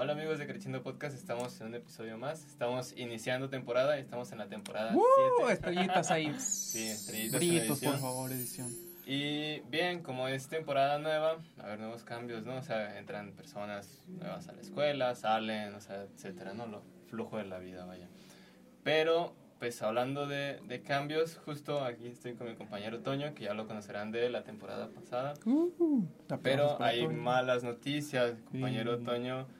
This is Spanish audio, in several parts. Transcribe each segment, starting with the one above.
Hola amigos de Creciendo Podcast, estamos en un episodio más. Estamos iniciando temporada y estamos en la temporada ¡Uh! 7. Estrellitas ahí. Sí, estrellitas por favor, edición. Y bien, como es temporada nueva, va a haber nuevos cambios, ¿no? O sea, entran personas nuevas a la escuela, salen, o sea, etcétera, ¿no? Lo flujo de la vida, vaya. Pero, pues hablando de, de cambios, justo aquí estoy con mi compañero Toño, que ya lo conocerán de la temporada pasada. Uh, Pero hay malas noticias. Compañero Sí. Toño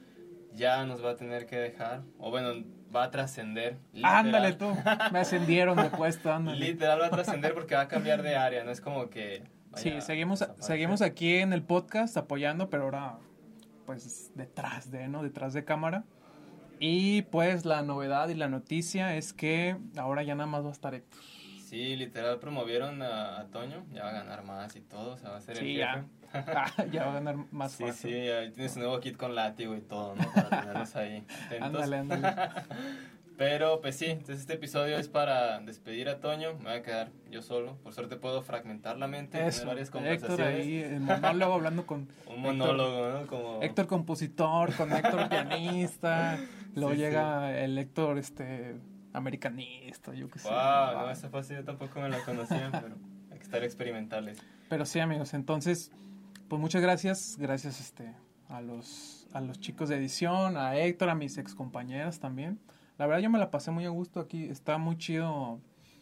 ya nos va a tener que dejar, o bueno, va a trascender. Ándale tú. Me ascendieron de puesto, ándale. Literal va a trascender porque va a cambiar de área, no es como que. Sí, seguimos, seguimos aquí en el podcast apoyando, pero ahora pues detrás de, ¿no? Detrás de cámara. Y pues la novedad y la noticia es que ahora ya nada más va a estar Héctor. Sí, literal promovieron a, a Toño, ya va a ganar más y todo, o sea, va a ser el Sí, jefe. ya. Ya va a ganar más Sí, fácil. sí, ya tienes un nuevo kit con látigo y todo, ¿no? Para tenerlos ahí. Ándale, ándale. Pero pues sí, entonces este episodio es para despedir a Toño, me voy a quedar yo solo. Por suerte puedo fragmentar la mente, tener Eso, varias Héctor conversaciones. ahí, el monólogo hablando con Un monólogo, ¿no? Como... Héctor compositor, con Héctor pianista, luego Sí, llega el Héctor este americanista, yo qué sé. Wow, no, esa fase yo tampoco me la conocía, pero hay que estar experimentales. Pero sí, amigos, entonces, pues muchas gracias, gracias este a los a los chicos de edición, a Héctor, a mis excompañeras también. La verdad yo me la pasé muy a gusto aquí, está muy chido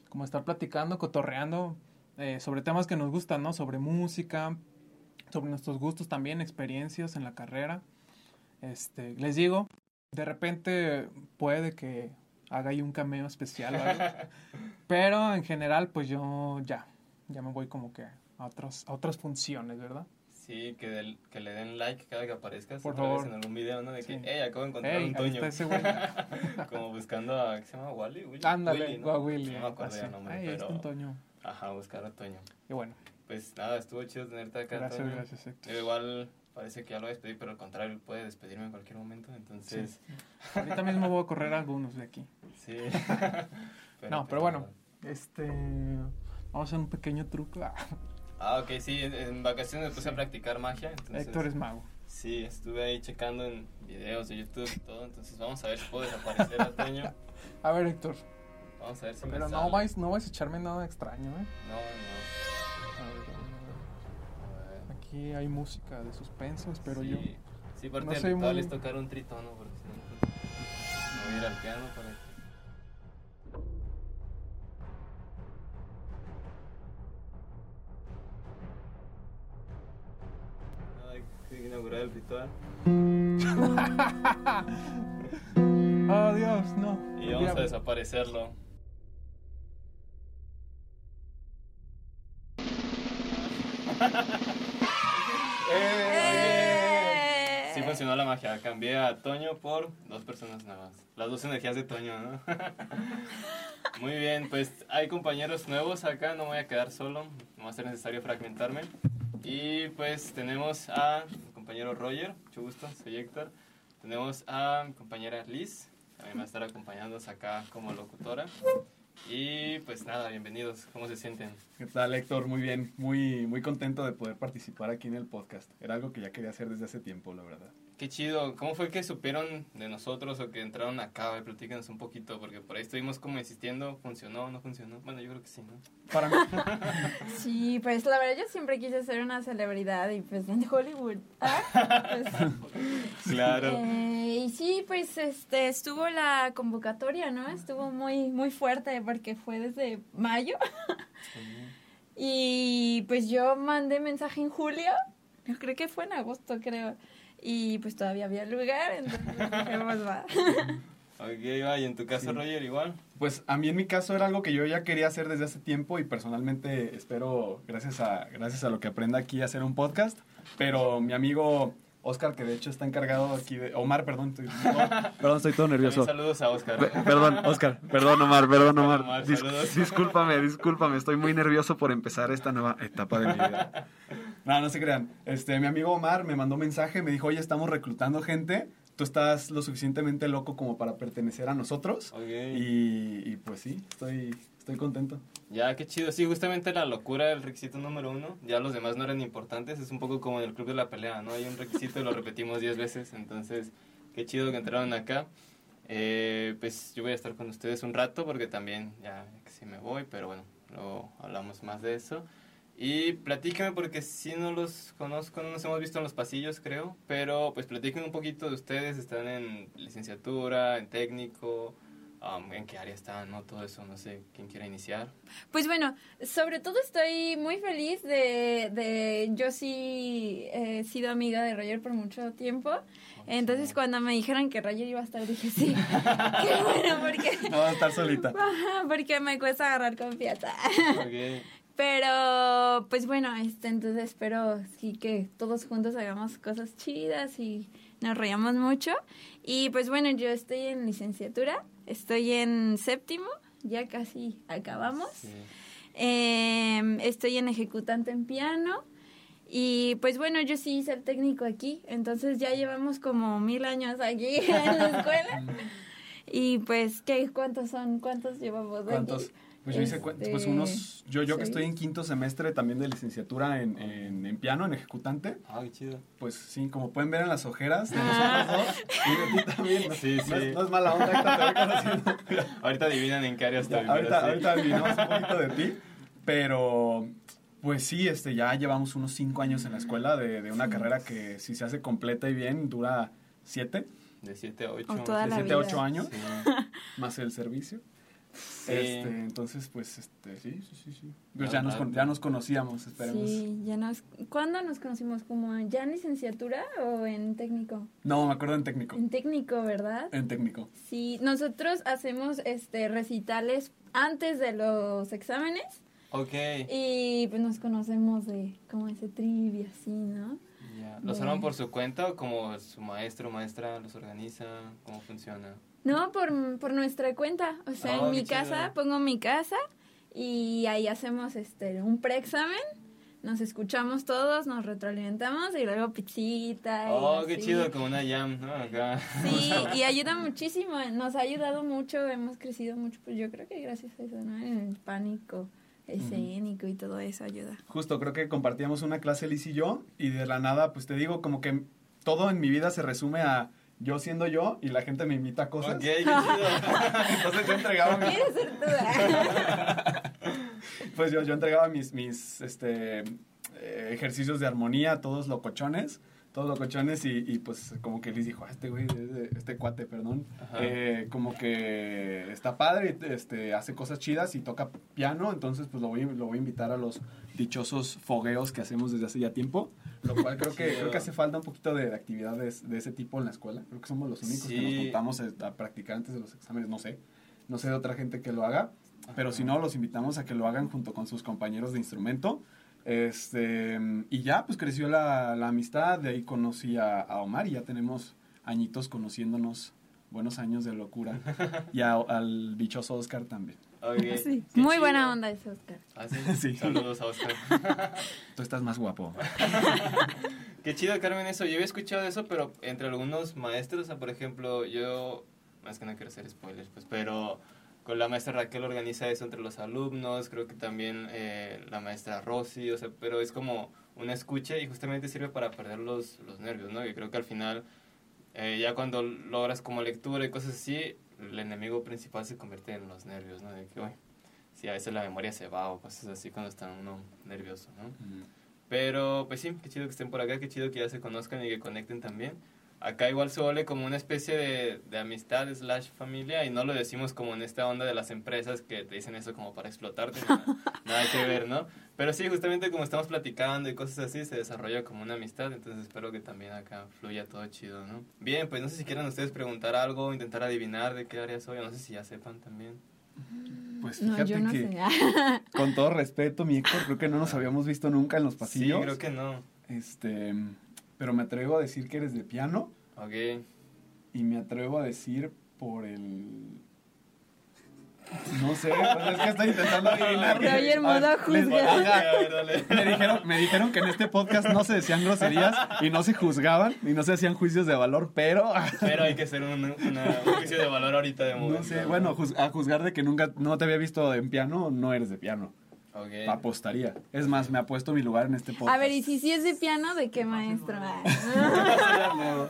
como estar platicando, cotorreando eh, sobre temas que nos gustan, ¿no? Sobre música, sobre nuestros gustos también, experiencias en la carrera. Este, les digo, de repente puede que haga ahí un cameo especial o algo. Pero en general, pues yo ya, ya me voy como que a otras, a otras funciones, ¿verdad? Sí, que, del- que le den like cada que aparezcas Por otra vez favor. en algún video, ¿no? De que, Sí. hey, acabo de encontrar Ey, un Toño. ese güey. Como buscando a, ¿qué se llama? ¿Wally? Willy? Ándale, Willy, ¿no? a Willy. No me acuerdo el nombre, Ay, ahí está pero... un Toño. Ajá, buscar a Toño. Y bueno, Pues nada, estuvo chido tenerte acá, gracias, Toño. gracias, igual parece que ya lo voy a despedir, pero al contrario, puede despedirme en cualquier momento, entonces... Ahorita mismo voy a correr algunos de aquí. Sí. No, pero bueno. Este. Vamos a hacer un pequeño truco. Ah, ok, sí, en, en vacaciones me puse a practicar magia, entonces... Héctor es mago. Sí, estuve ahí checando en videos de YouTube y todo, entonces vamos a ver si puedo desaparecer a Toño. A ver, Héctor. Vamos a ver si me Pero no sale. vais, no vais a echarme nada extraño, ¿eh? No, no. A ver, a ver, a ver. Aquí hay música de suspenso, espero sí. yo. Sí, parte No del ritual muy- es tocar un tritono, porque si no, pues, me voy a ir al piano para el ritual. Oh, Dios, no. Y vamos a Diablo. desaparecerlo. ¡Eh! Sí funcionó la magia. Cambié a Toño por dos personas nuevas. Las dos energías de Toño, ¿no? Muy bien, pues hay compañeros nuevos acá. No voy a quedar solo. No va a ser necesario fragmentarme. Y pues tenemos a compañero Roger. Mucho gusto, soy Héctor. Tenemos a mi compañera Liz. También va a estar acompañándonos acá como locutora. Y pues nada, bienvenidos. ¿Cómo se sienten? ¿Qué tal, Héctor? Muy bien, muy, muy contento de poder participar aquí en el podcast. Era algo que ya quería hacer desde hace tiempo, la verdad. Qué chido. ¿Cómo fue que supieron de nosotros o que entraron acá? A ver, Platícanos un poquito, porque por ahí estuvimos como insistiendo. ¿Funcionó o no funcionó? Bueno, yo creo que sí, ¿no? Para mí. Sí, pues la verdad yo siempre quise ser una celebridad y pues en Hollywood. Ah, pues, Claro. eh, y sí, pues este estuvo la convocatoria, ¿no? Estuvo muy muy fuerte porque fue desde mayo. Y pues yo mandé mensaje en julio. Yo creo que fue en agosto, creo. Y pues todavía había lugar, entonces dije, pues va. Ok, va. ¿Y en tu caso, Sí. Roger, igual? Pues a mí en mi caso era algo que yo ya quería hacer desde hace tiempo y personalmente espero, gracias a, gracias a lo que aprenda aquí, hacer un podcast. Pero mi amigo Oscar, que de hecho está encargado aquí de... Omar, perdón, estoy, perdón, estoy todo También saludos a Oscar. Pe- Perdón, Oscar, perdón, Omar, perdón, Omar. Omar, Dis- saludos. discúlpame, discúlpame, estoy muy nervioso por empezar esta nueva etapa de mi vida. No, no se crean. Este, mi amigo Omar me mandó un mensaje, me dijo, oye, estamos reclutando gente, tú estás lo suficientemente loco como para pertenecer a nosotros. Y, y pues sí, estoy, estoy contento. Ya, qué chido. Sí, justamente la locura era el requisito número uno. Ya los demás no eran importantes. Es un poco como en el club de la pelea, ¿no? Hay un requisito y lo repetimos diez veces. Entonces, Qué chido que entraron acá. Eh, pues yo voy a estar con ustedes un rato porque también ya sí me voy, pero bueno, luego hablamos más de eso. Y platíquenme porque si no los conozco, no nos hemos visto en los pasillos, creo, pero pues platiquen un poquito de ustedes, están en licenciatura, en técnico, um, en qué área están, ¿no? Todo eso, no sé, ¿quién quiere iniciar? Pues bueno, sobre todo estoy muy feliz de, de yo sí he sido amiga de Roger por mucho tiempo. Entonces cuando me dijeron que Roger iba a estar, dije sí. Qué bueno, porque... No va a estar solita. Porque me cuesta agarrar confianza. Ok. Pero, pues bueno, este, entonces espero sí que todos juntos hagamos cosas chidas y nos reíamos mucho. Y pues bueno, yo estoy en licenciatura, estoy en séptimo, ya casi acabamos. Sí. Eh, estoy en ejecutante en piano. Y pues bueno, yo sí hice el técnico aquí, entonces ya llevamos como mil años aquí en la escuela. Y pues, ¿qué? ¿Cuántos son? ¿Cuántos llevamos aquí? Pues yo hice cu- Este, pues unos, yo, yo que estoy en quinto semestre también de licenciatura en, en, en piano, en ejecutante, Ah, qué chido. pues sí, como pueden ver en las ojeras de Ah. nosotros dos, y de ti también, no, Sí, no sí. es, no es mala onda, Héctor, te voy. Ahorita adivinan en qué área Ya, estoy. pero ahorita, sí. ahorita adivinamos un poquito de ti, pero pues sí, este, ya llevamos unos cinco años en la escuela de, de una carrera que si se hace completa y bien dura siete, De 7 a 8. O toda de la siete a ocho años, Sí. más el servicio. Sí. Este, entonces, pues, este, sí, sí, sí, sí. Pues ya, nos, ya nos conocíamos, esperemos. Sí, ya nos... ¿Cuándo nos conocimos? ¿Como ya en licenciatura o en técnico? No, me acuerdo en técnico. En técnico, ¿verdad? En técnico. Sí, nosotros hacemos este recitales antes de los exámenes Ok. y pues nos conocemos de como ese trivia así, ¿no? Ya. ¿Los arman por su cuenta o como su maestro o maestra los organiza? ¿Cómo funciona? No, por, por nuestra cuenta. O sea, Oh, en mi qué chido. casa, pongo mi casa y ahí hacemos este un preexamen. Nos escuchamos todos, nos retroalimentamos y luego pizzita. y Oh, qué así. chido, como una jam, ¿no? Acá. Sí, y ayuda muchísimo, nos ha ayudado mucho, hemos crecido mucho, pues yo creo que gracias a eso, ¿no? En el pánico escénico y todo eso ayuda. Justo, creo que compartíamos una clase Liz y yo, y de la nada, pues te digo, como que todo en mi vida se resume a yo siendo yo y la gente me invita a cosas. Ok, qué chido. Entonces yo entregaba mis, ¿Quieres ser tú? pues yo, yo entregaba mis, mis este, eh, ejercicios de armonía, todos locochones, todos locochones, y, y pues como que Liz dijo, "Ah, este güey, este, este cuate, perdón, eh, como que está padre, este, hace cosas chidas y toca piano, entonces pues lo voy, lo voy a invitar a los dichosos fogueos que hacemos desde hace ya tiempo, lo cual creo que, creo que hace falta un poquito de, de actividades de ese tipo en la escuela, creo que somos los únicos que nos Sí. juntamos a, a practicar antes de los exámenes, no sé, no sé de otra gente que lo haga, pero si no, los invitamos a que lo hagan junto con sus compañeros de instrumento. Este, y ya, pues creció la, la amistad, de ahí conocí a, a Omar y ya tenemos añitos conociéndonos, buenos años de locura. Y a- al dichoso Oscar también. Sí, muy chido. buena onda ese Oscar. Ah, sí. Sí. Saludos a Oscar. Tú estás más guapo. Qué chido, Carmen, eso. Yo había escuchado eso, pero entre algunos maestros, o sea, por ejemplo, yo, más que no quiero hacer spoilers, pues, pero con la maestra Raquel organiza eso entre los alumnos, creo que también eh, la maestra Rosy, o sea, pero es como una escucha y justamente sirve para perder los, los nervios, ¿no? Y creo que al final, eh, ya cuando logras como lectura y cosas así, el enemigo principal se convierte en los nervios, ¿no? De que, uy, si a veces la memoria se va o cosas así cuando está uno nervioso, ¿no? Pero, pues sí, qué chido que estén por acá, qué chido que ya se conozcan y que conecten también. Acá igual se vuelve como una especie de, de amistad slash familia y no lo decimos como en esta onda de las empresas que te dicen eso como para explotarte, nada, nada que ver, ¿no? Pero sí, justamente como estamos platicando y cosas así, se desarrolla como una amistad, entonces espero que también acá fluya todo chido, ¿no? Bien, pues no sé si quieran ustedes preguntar algo, intentar adivinar de qué área soy, o no sé si ya sepan también. Pues No, fíjate yo no que, con todo respeto, mi Héctor, creo que no nos habíamos visto nunca en los pasillos. Sí, creo que no. Este, pero me atrevo a decir que eres de piano Ok. y me atrevo a decir por el... No sé, pues es que estoy intentando adivinar. Roger. Me dijeron, me dijeron que en este podcast no se decían groserías y no se juzgaban y no se hacían juicios de valor, pero Pero hay que hacer un, una- un juicio de valor ahorita de momento. no sé, bueno, juz- a juzgar de que nunca no te había visto en piano, no eres de piano. Ok. Apostaría. Es más, me apuesto mi lugar en este podcast. A ver, y si sí es de piano, ¿de qué maestro?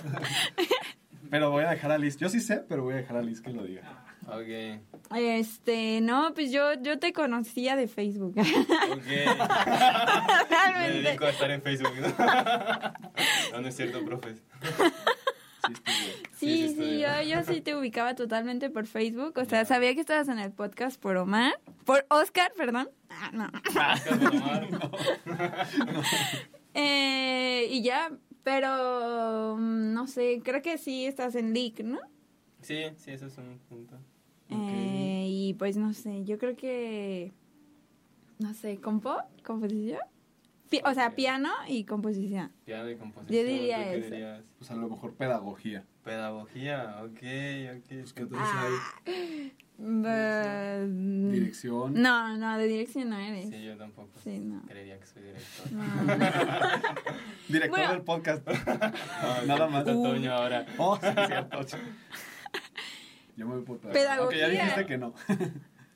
Pero voy a dejar a Liz. Yo sí sé, pero voy a dejar a Liz que lo diga. Ok. Este, no, pues yo, yo te conocía de Facebook. Ok. Me Realmente. dedico a estar en Facebook, ¿no? No, no es cierto, profes. Sí. Sí, yo, yo sí te ubicaba totalmente por Facebook. O sea, sabía que estabas en el podcast por Omar. Por Oscar, perdón. Ah, no. De Omar. Eh, y ya, pero mm, no sé, creo que sí estás en Leak, ¿no? Sí, sí, eso es un punto. Eh, y pues no sé, yo creo que. No sé, ¿compo? ¿Composición? Pi- o sea, piano y composición. Piano y composición. Yo diría ¿tú qué eso. dirías? Pues a lo mejor pedagogía. Pedagogía, ok, ok. Pues, ¿qué otros Ah. hay? Bah, Dirección. No, no, de dirección no eres. Sí, yo tampoco. Sí, no. Creería que soy director. No. Director Bueno. del podcast. Ah, Nada más. Toño ahora. Oh, sí, cierto. Yo me voy por pedagogía. Pedagogía. Ya dijiste que no.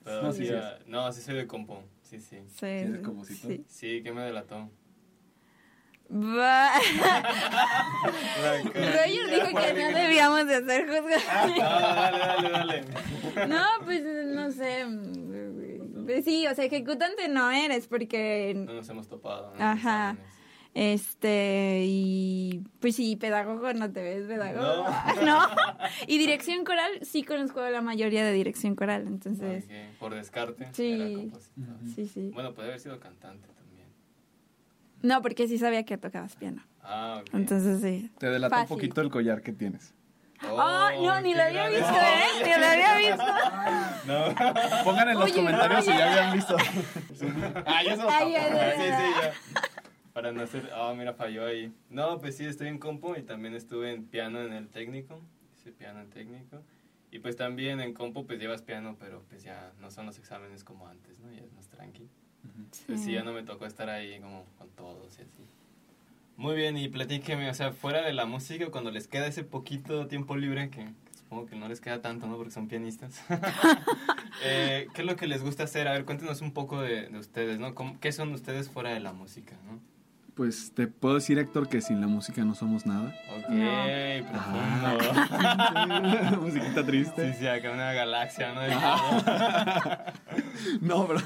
Pedagogía. sí, sí No, sí soy de compo. Sí, sí. Sí, eres sí, sí. ¿qué me delató? Roger dijo que no debíamos de hacer No, juzgados. dale, dale, dale. No, pues no sé. Pues sí, o sea, ejecutante no eres porque No nos hemos topado. ¿no? Ajá. Este, y pues sí, pedagogo no te ves pedagogo. No. No. Y dirección coral, sí conozco a la mayoría de dirección coral, entonces, Por descarte. Sí. Era compositor. sí, sí. Bueno, puede haber sido cantante también. No, porque sí sabía que tocabas piano. Ah, ok. Entonces sí. Te delató un poquito el collar que tienes. Oh, no, ni lo había visto, ¿eh? Ni lo había visto. No. Pongan en los Oye, comentarios si ya habían visto. Ah, ya se nos Ay, Sí, sí, ya. Para no hacer. Ah, mira, falló ahí. No, pues sí, estoy en compo y también estuve en piano en el técnico. Hice piano en técnico. Y pues también en compo pues llevas piano, pero pues ya no son los exámenes como antes, ¿no? Ya es más tranqui. Pues sí, ya no me tocó estar ahí como con todos y así. Muy bien, y platíqueme, o sea, fuera de la música, cuando les queda ese poquito tiempo libre, que, que supongo que no les queda tanto, ¿no? Porque son pianistas. Eh, ¿Qué es lo que les gusta hacer? A ver, cuéntenos un poco de, de ustedes, ¿no? ¿Cómo- ¿Qué son ustedes fuera de la música, no? Pues te puedo decir, Héctor, que sin la música no somos nada. Ok, No. profundo. Musiquita triste. Sí, sí, acá una galaxia, ¿no? De todo. No, pero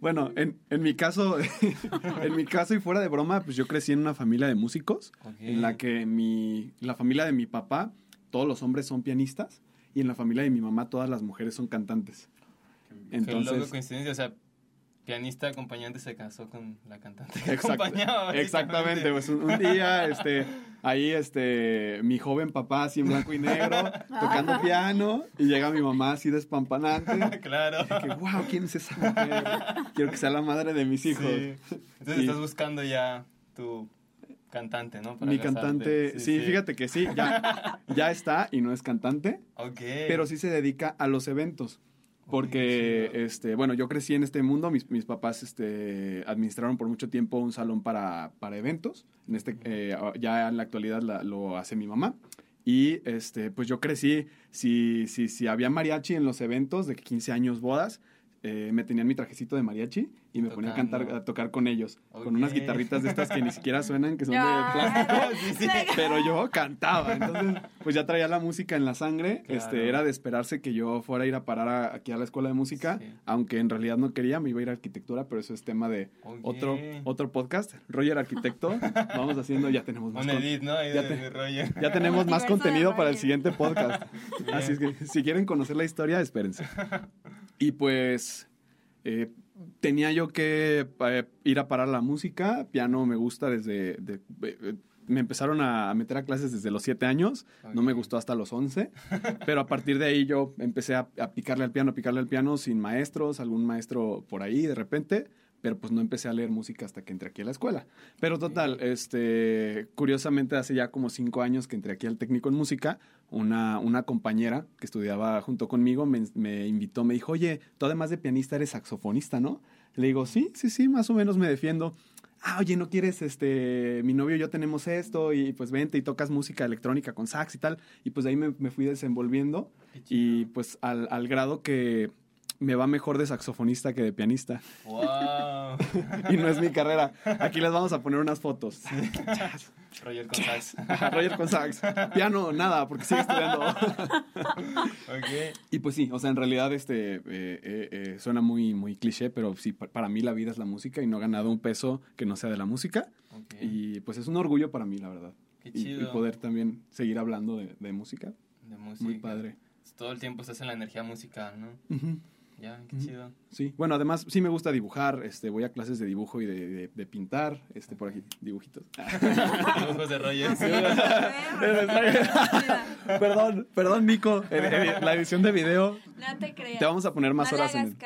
bueno, en, en mi caso, en mi caso y fuera de broma, pues yo crecí en una familia de músicos, en la que mi, la familia de mi papá, todos los hombres son pianistas, y en la familia de mi mamá todas las mujeres son cantantes. Qué loco Entonces, coincidencia, o sea, pianista acompañante se casó con la cantante que Exact- acompañaba. exactamente, pues un, un día, este, ahí, este, mi joven papá así en blanco y negro, tocando piano, y llega mi mamá así despampanante, Claro. que, wow, ¿quién es esa mujer? Quiero que sea la madre de mis hijos. Sí. Entonces Y- estás buscando ya tu cantante, ¿no? Para Mi casarte. cantante, sí, fíjate que sí, ya, ya está y no es cantante, Ok. pero sí se dedica a los eventos. Porque, este, bueno, yo crecí en este mundo, mis, mis papás este, administraron por mucho tiempo un salón para, para eventos, en este, eh, ya en la actualidad la- lo hace mi mamá. Y este, pues yo crecí, si, si, si había mariachi en los eventos de 15 años, bodas, eh, me tenían mi trajecito de mariachi y me ponía a cantar, Tocando. a tocar con ellos, con unas guitarritas de estas que ni siquiera suenan, que son de Ah. plástico. Sí, sí. Pero yo cantaba, entonces pues ya traía la música en la sangre, Claro. este era de esperarse que yo fuera a ir a parar a- aquí a la escuela de música, Sí. aunque en realidad no quería, me iba a ir a arquitectura, pero eso es tema de Ok. otro otro podcast, Roger Arquitecto, vamos haciendo, ya tenemos más Un con- edit, ¿no? Ahí ya te- ya tenemos más contenido para el siguiente podcast. Así es que si quieren conocer la historia, espérense. Y pues eh, tenía yo que eh, ir a parar la música. Piano me gusta desde... de- eh, me empezaron a meter a clases desde los 7 años. No me gustó hasta los 11. Pero a partir de ahí yo empecé a, a picarle al piano, a picarle al piano sin maestros, algún maestro por ahí de repente. Pero pues no empecé a leer música hasta que entré aquí a la escuela. Pero total, este, curiosamente hace ya como cinco años que entré aquí al técnico en música, una, una compañera que estudiaba junto conmigo me, me invitó, me dijo, oye, tú además de pianista eres saxofonista, ¿no? Le digo, sí, sí, sí, más o menos me defiendo. Ah, oye, ¿no quieres, este, mi novio y yo tenemos esto y pues vente y tocas música electrónica con sax y tal? Y pues de ahí me, me fui desenvolviendo y pues al, al grado que me va mejor de saxofonista que de pianista. ¡Wow! Y no es mi carrera. Aquí les vamos a poner unas fotos. Roger con sax. Roger con sax. Piano, nada, porque sigue estudiando. Ok. Y pues sí, o sea, en realidad este eh, eh, eh, suena muy, muy cliché, pero sí, pa- para mí la vida es la música y no he ganado un peso que no sea de la música. Ok. Y pues es un orgullo para mí, la verdad. Qué Y- Y, chido. poder también seguir hablando de, de música. De música. Muy padre. Todo el tiempo estás en la energía musical, ¿no? Ujú. Ya, qué chido. Sí, bueno, además sí me gusta dibujar, este, voy a clases de dibujo y de, de- de pintar, este, por aquí, dibujitos. Dibujos de Roger. perdón, perdón, Nico, el- el- la edición de video, No te creas. te vamos a poner más no horas en el...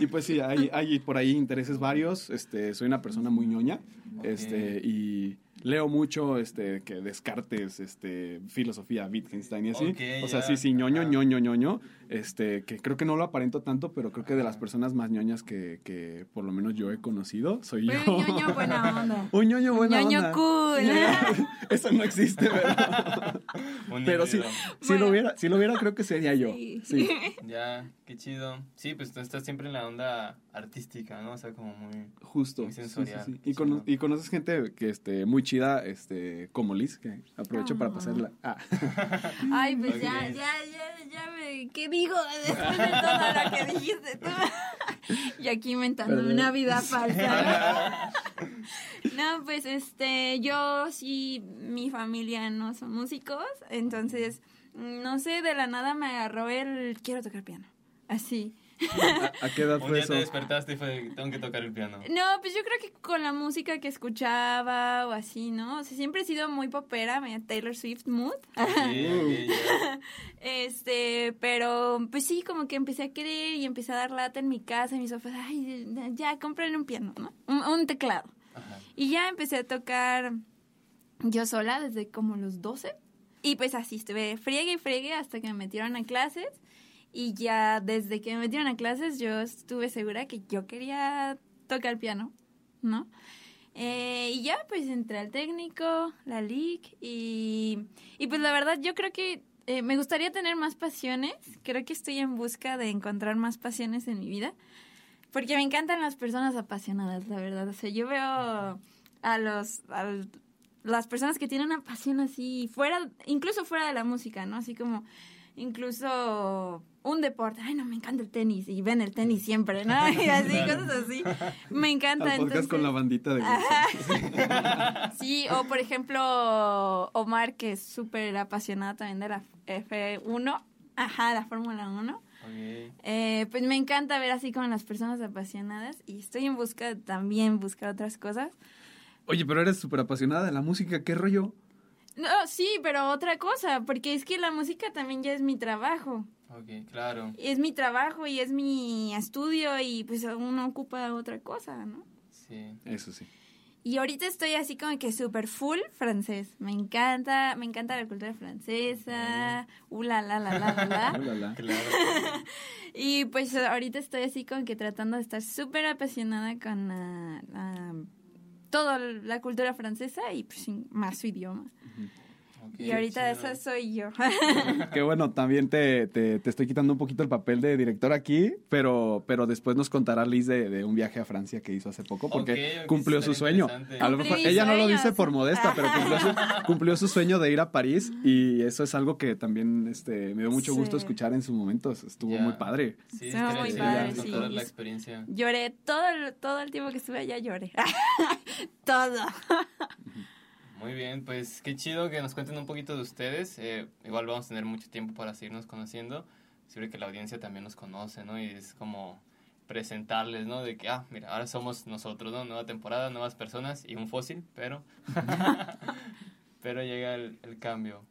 Y pues sí, hay, hay por ahí intereses varios. Este, soy una persona muy ñoña. Este, y leo mucho, este, que Descartes, este, filosofía, Wittgenstein y así. O sea, ya. sí, sí, ñoño, Ajá. ñoño, ñoño. Este, que creo que no lo aparento tanto, pero creo que de las personas más ñoñas que, que por lo menos yo he conocido, soy Pero yo. un ñoño buena onda. Un ñoño buena ñoño onda. cool. Eso no existe, Un pero sí, si lo hubiera, si lo hubiera, creo que sería yo. Sí. Sí. Ya, qué chido. Sí, pues tú estás siempre en la onda artística, ¿no? O sea, como muy... Justo. Muy sí, sí, sensorial, sí. qué Y, cono- chido. y conoces gente que este muy chida, este, como Liz, que aprovecho para Ah. pasarla. Ah. Ay, pues ya, ya, ya, ya me... ¿Qué digo después de todo lo que dijiste tú? y aquí inventando Perdón. una vida falsa. no, pues este, yo sí, mi familia no son músicos, entonces, no sé, de la nada me agarró el quiero tocar piano. Así. ¿A, a qué edad Un fue día eso? te despertaste y fue, tengo que tocar el piano. No, pues yo creo que con la música que escuchaba o así, ¿no? O sea, siempre he sido muy popera, me Taylor Swift mood. Sí. Este, pero pues sí, como que empecé a querer y empecé a dar lata en mi casa y mis papás, ay, ya, cómprale un piano, ¿no? Un, un teclado. Ajá. Y ya empecé a tocar yo sola desde como los 12. Y pues así estuve friegue y friegue hasta que me metieron a clases. Y ya desde que me metieron a clases yo estuve segura que yo quería tocar piano, ¿no? Eh, y ya pues entré al técnico, la LIC y, y pues la verdad yo creo que eh, me gustaría tener más pasiones. Creo que estoy en busca de encontrar más pasiones en mi vida. Porque me encantan las personas apasionadas, la verdad. O sea, yo veo a los a las personas que tienen una pasión así fuera, incluso fuera de la música, ¿no? Así como incluso un deporte. Ay, no, me encanta el tenis y ven el tenis siempre, ¿no? Y así, Claro. cosas así. Me encanta. Al podcast con la entonces- bandita de Ajá. Sí, o por ejemplo, Omar, que es súper apasionado también de la F1. Ajá, la Fórmula 1. Ok. Eh, pues me encanta ver así como las personas apasionadas y estoy en busca de también buscar otras cosas. Oye, pero eres súper apasionada de la música, ¿qué rollo? No, sí, pero otra cosa, porque es que la música también ya es mi trabajo. Ok, claro. Es mi trabajo y es mi estudio y pues uno ocupa otra cosa, ¿no? Sí. Eso sí. Y ahorita estoy así como que súper full francés. Me encanta, me encanta la cultura francesa. Uh, la, la, la, la, la, la. Ulala. Claro. Y pues ahorita estoy así como que tratando de estar súper apasionada con la, la- toda la cultura francesa y pues sin- más su idioma. Y ahorita chido. esa soy yo. Que bueno, también te, te, te estoy quitando un poquito el papel de director aquí, pero, pero después nos contará Liz de, de un viaje a Francia que hizo hace poco, porque cumplió su sueño. A lo mejor, ella no lo dice por sí. modesta, pero cumplió su, cumplió su sueño de ir a París y eso es algo que también este, me dio mucho gusto Sí. escuchar en su momento. Estuvo muy padre. Sí, muy chido padre, sí. la experiencia. lloré todo el, todo el tiempo que estuve allá, lloré. todo. Muy bien, pues qué chido que nos cuenten un poquito de ustedes. Eh, igual vamos a tener mucho tiempo para seguirnos conociendo. Siempre que la audiencia también nos conoce, ¿no? Y es como presentarles, ¿no? De que, ah, mira, ahora somos nosotros, ¿no? Nueva temporada, nuevas personas y un fósil, pero... pero llega el, el cambio.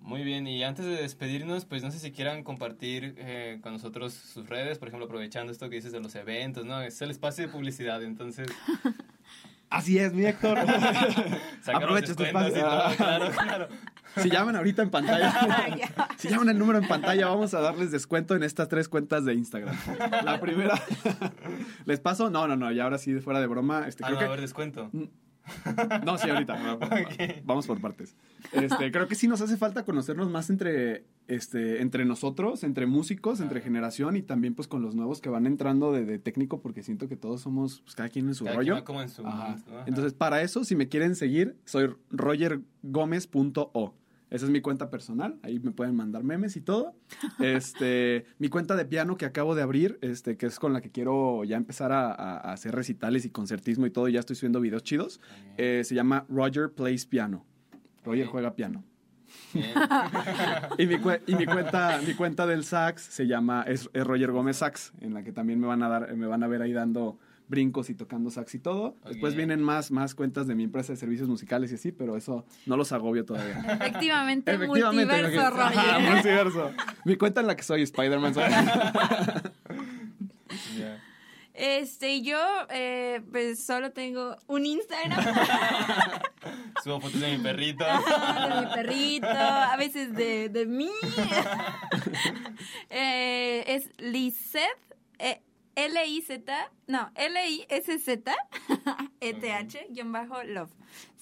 Muy bien, y antes de despedirnos, pues no sé si quieran compartir eh, con nosotros sus redes, por ejemplo, aprovechando esto que dices de los eventos, ¿no? Es el espacio de publicidad, entonces... Así es, mi Héctor. Aprovecha este y espacio. claro, claro. Si llaman ahorita en pantalla, si llaman el número en pantalla, vamos a darles descuento en estas tres cuentas de Instagram. La primera, ¿les paso? No, no, no, y ahora sí, fuera de broma, este, Ah, creo no, que... a ver, descuento. No, sí, ahorita. Vamos por partes. Este, creo que sí nos hace falta conocernos más entre, este, entre nosotros, entre músicos, entre generación y también pues con los nuevos que van entrando de, de técnico porque siento que todos somos, pues cada quien en su Cada rollo. quien como en su Ajá. mundo, ajá. Entonces, para eso, si me quieren seguir, soy rogergomez.o. Esa es mi cuenta personal, ahí me pueden mandar memes y todo. Este, mi cuenta de piano que acabo de abrir, este, que es con la que quiero ya empezar a, hacer recitales y concertismo y todo, ya estoy subiendo videos chidos. Eh, se llama Roger Plays Piano. Roger juega piano. Y mi, cue- y mi cuenta, mi cuenta del sax se llama, es, es Roger Gómez Sax, en la que también me van a dar, me van a ver ahí dando brincos y tocando sax y todo. Después vienen más, más cuentas de mi empresa de servicios musicales y así, pero eso no los agobio todavía. Efectivamente, multiverso, Ajá, Roger. multiverso. Mi cuenta en la que soy Spider-Man. Este, yo, eh, pues solo tengo un Instagram Subo fotos de mi perrito. de mi perrito, a veces de, de mí. Eh, es Lizeth, L-I-Z, no, L-I-S-Z, E-T-H, guion bajo, love.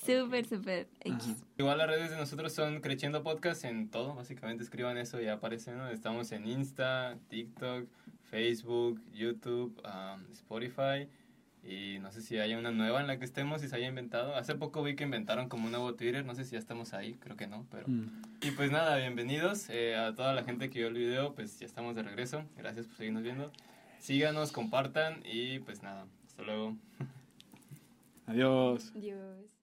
Súper, súper X. Igual las redes de nosotros son Creciendo Podcast en todo, básicamente escriban eso y ya aparece, ¿no? Estamos en Insta, TikTok, Facebook, YouTube, um, Spotify y no sé si haya una nueva en la que estemos y se haya inventado. Hace poco vi que inventaron como un nuevo Twitter, no sé si ya estamos ahí, creo que no, pero... Mm. Y pues nada, bienvenidos eh, a toda la gente que vio el video, pues ya estamos de regreso, gracias por seguirnos viendo. Síganos, compartan y pues nada, hasta luego. Adiós. Dios.